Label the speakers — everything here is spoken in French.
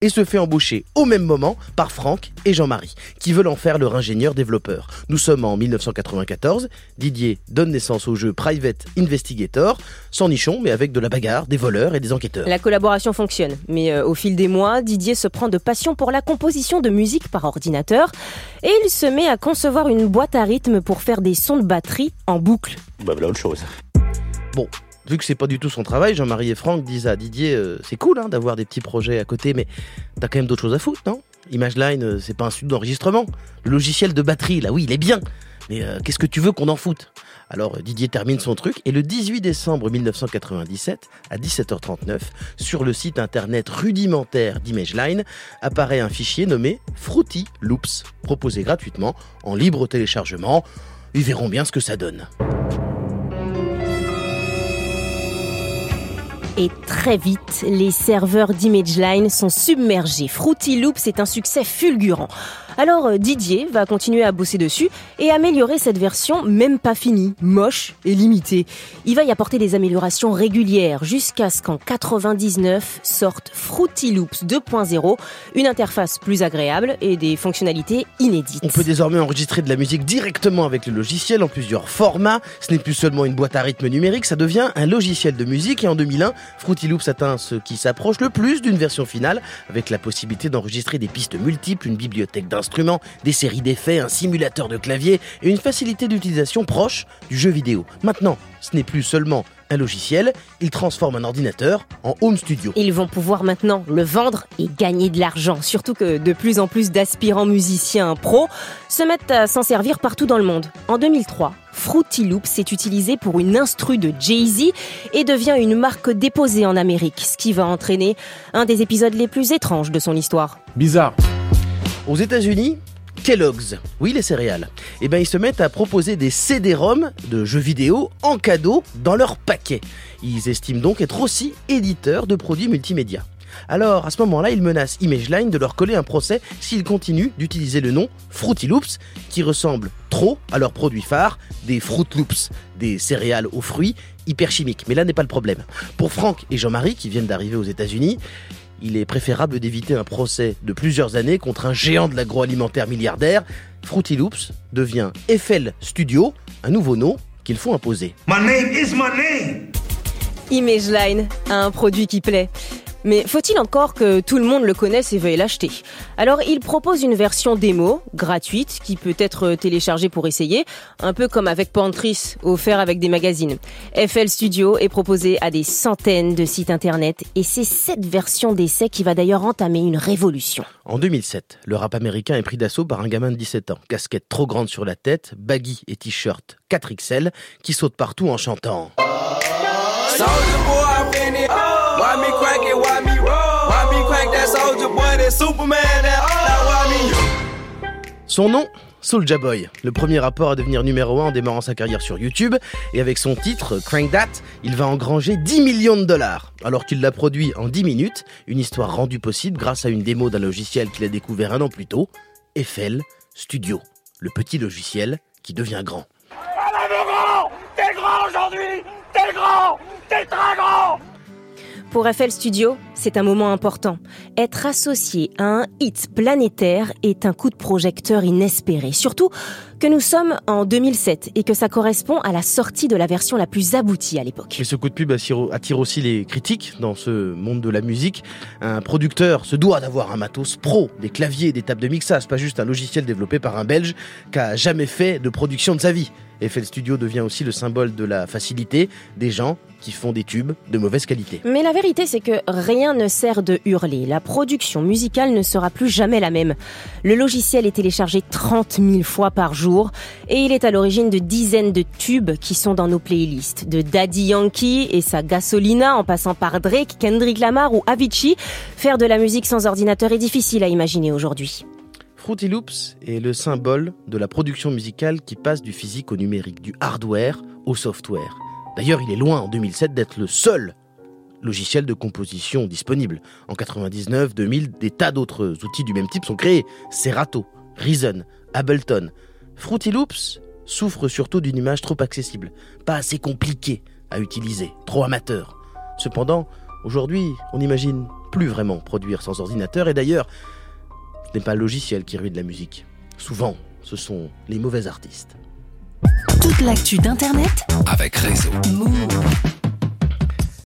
Speaker 1: et se fait embaucher au même moment par Franck et Jean-Marie, qui veulent en faire leur ingénieur développeur. Nous sommes en 1994, Didier donne naissance au jeu Private Investigator, sans nichon, mais avec de la bagarre, des voleurs et des enquêteurs.
Speaker 2: La collaboration fonctionne, mais euh, au fil des mois, Didier se prend de passion pour la composition de musique par ordinateur, et il se met à concevoir une boîte à rythme pour faire des sons de batterie en boucle.
Speaker 3: Bah voilà autre chose.
Speaker 1: Bon, vu que c'est pas du tout son travail, Jean-Marie et Franck disent à Didier euh, c'est cool hein, d'avoir des petits projets à côté, mais t'as quand même d'autres choses à foutre, non? ImageLine, euh, c'est pas un studio d'enregistrement. Le logiciel de batterie, là oui, il est bien. Mais euh, qu'est-ce que tu veux qu'on en foute? Alors Didier termine son truc et le 18 décembre 1997, à 17h39, sur le site internet rudimentaire d'ImageLine, apparaît un fichier nommé Fruity Loops, proposé gratuitement en libre téléchargement. Ils verront bien ce que ça donne.
Speaker 2: Et très vite, les serveurs d'ImageLine sont submergés. Fruity Loops est un succès fulgurant. Alors euh, Didier va continuer à bosser dessus et améliorer cette version même pas finie, moche et limitée. Il va y apporter des améliorations régulières jusqu'à ce qu'en 99 sorte Fruity Loops 2.0, une interface plus agréable et des fonctionnalités inédites.
Speaker 1: On peut désormais enregistrer de la musique directement avec le logiciel en plusieurs formats. Ce n'est plus seulement une boîte à rythme numérique, ça devient un logiciel de musique et en 2001, Fruity Loops atteint ce qui s'approche le plus d'une version finale avec la possibilité d'enregistrer des pistes multiples, une bibliothèque d'instruments des séries d'effets, un simulateur de clavier et une facilité d'utilisation proche du jeu vidéo. Maintenant, ce n'est plus seulement un logiciel, il transforme un ordinateur en home studio.
Speaker 2: Ils vont pouvoir maintenant le vendre et gagner de l'argent, surtout que de plus en plus d'aspirants musiciens pros se mettent à s'en servir partout dans le monde. En 2003, Fruity Loops est utilisé pour une instru de Jay-Z et devient une marque déposée en Amérique, ce qui va entraîner un des épisodes les plus étranges de son histoire.
Speaker 4: Bizarre.
Speaker 1: Aux États-Unis, Kellogg's, oui les céréales, eh ben ils se mettent à proposer des CD-ROM de jeux vidéo en cadeau dans leur paquet. Ils estiment donc être aussi éditeurs de produits multimédia. Alors, à ce moment-là, ils menacent ImageLine de leur coller un procès s'ils continuent d'utiliser le nom Fruity Loops, qui ressemble trop à leur produit phare, des Fruit Loops, des céréales aux fruits hyper chimiques. Mais là n'est pas le problème. Pour Franck et Jean-Marie, qui viennent d'arriver aux États-Unis, il est préférable d'éviter un procès de plusieurs années contre un géant de l'agroalimentaire milliardaire. Fruity Loops devient FL Studio, un nouveau nom qu'il faut imposer.
Speaker 5: My name is my name.
Speaker 2: ImageLine a un produit qui plaît. Mais faut-il encore que tout le monde le connaisse et veuille l'acheter Alors il propose une version démo, gratuite, qui peut être téléchargée pour essayer, un peu comme avec Pantris, offert avec des magazines. FL Studio est proposé à des centaines de sites internet et c'est cette version d'essai qui va d'ailleurs entamer une révolution.
Speaker 1: En 2007, le rap américain est pris d'assaut par un gamin de 17 ans, casquette trop grande sur la tête, baggy et t-shirt 4XL, qui saute partout en chantant. Son nom Soulja Boy, le premier rappeur à devenir numéro 1 en démarrant sa carrière sur YouTube, et avec son titre Crank That, il va engranger 10 millions de dollars, alors qu'il l'a produit en 10 minutes, une histoire rendue possible grâce à une démo d'un logiciel qu'il a découvert un an plus tôt, FL Studio, le petit logiciel qui devient grand.
Speaker 5: T'es grand aujourd'hui! T'es grand! T'es très grand
Speaker 2: Pour FL Studio, c'est un moment important. Être associé à un hit planétaire est un coup de projecteur inespéré. Surtout que nous sommes en 2007 et que ça correspond à la sortie de la version la plus aboutie à l'époque.
Speaker 1: Mais ce coup de pub attire attire aussi les critiques dans ce monde de la musique. Un producteur se doit d'avoir un matos pro, des claviers, des tables de mixage, pas juste un logiciel développé par un Belge qui a jamais fait de production de sa vie. FL Studio devient aussi le symbole de la facilité des gens qui font des tubes de mauvaise qualité.
Speaker 2: Mais la vérité, c'est que rien ne sert de hurler. La production musicale ne sera plus jamais la même. Le logiciel est téléchargé 30 000 fois par jour et il est à l'origine de dizaines de tubes qui sont dans nos playlists. De Daddy Yankee et sa Gasolina en passant par Drake, Kendrick Lamar ou Avicii, faire de la musique sans ordinateur est difficile à imaginer aujourd'hui.
Speaker 1: Fruity Loops est le symbole de la production musicale qui passe du physique au numérique, du hardware au software. D'ailleurs, il est loin en 2007 d'être le seul logiciel de composition disponible. En 99, 2000, des tas d'autres outils du même type sont créés. Serato, Reason, Ableton. Fruity Loops souffre surtout d'une image trop accessible, pas assez compliquée à utiliser, trop amateur. Cependant, aujourd'hui, on imagine plus vraiment produire sans ordinateur. Et d'ailleurs, ce n'est pas le logiciel qui ruine la musique. Souvent, ce sont les mauvais artistes.
Speaker 3: Toute l'actu d'Internet
Speaker 4: avec Réseau.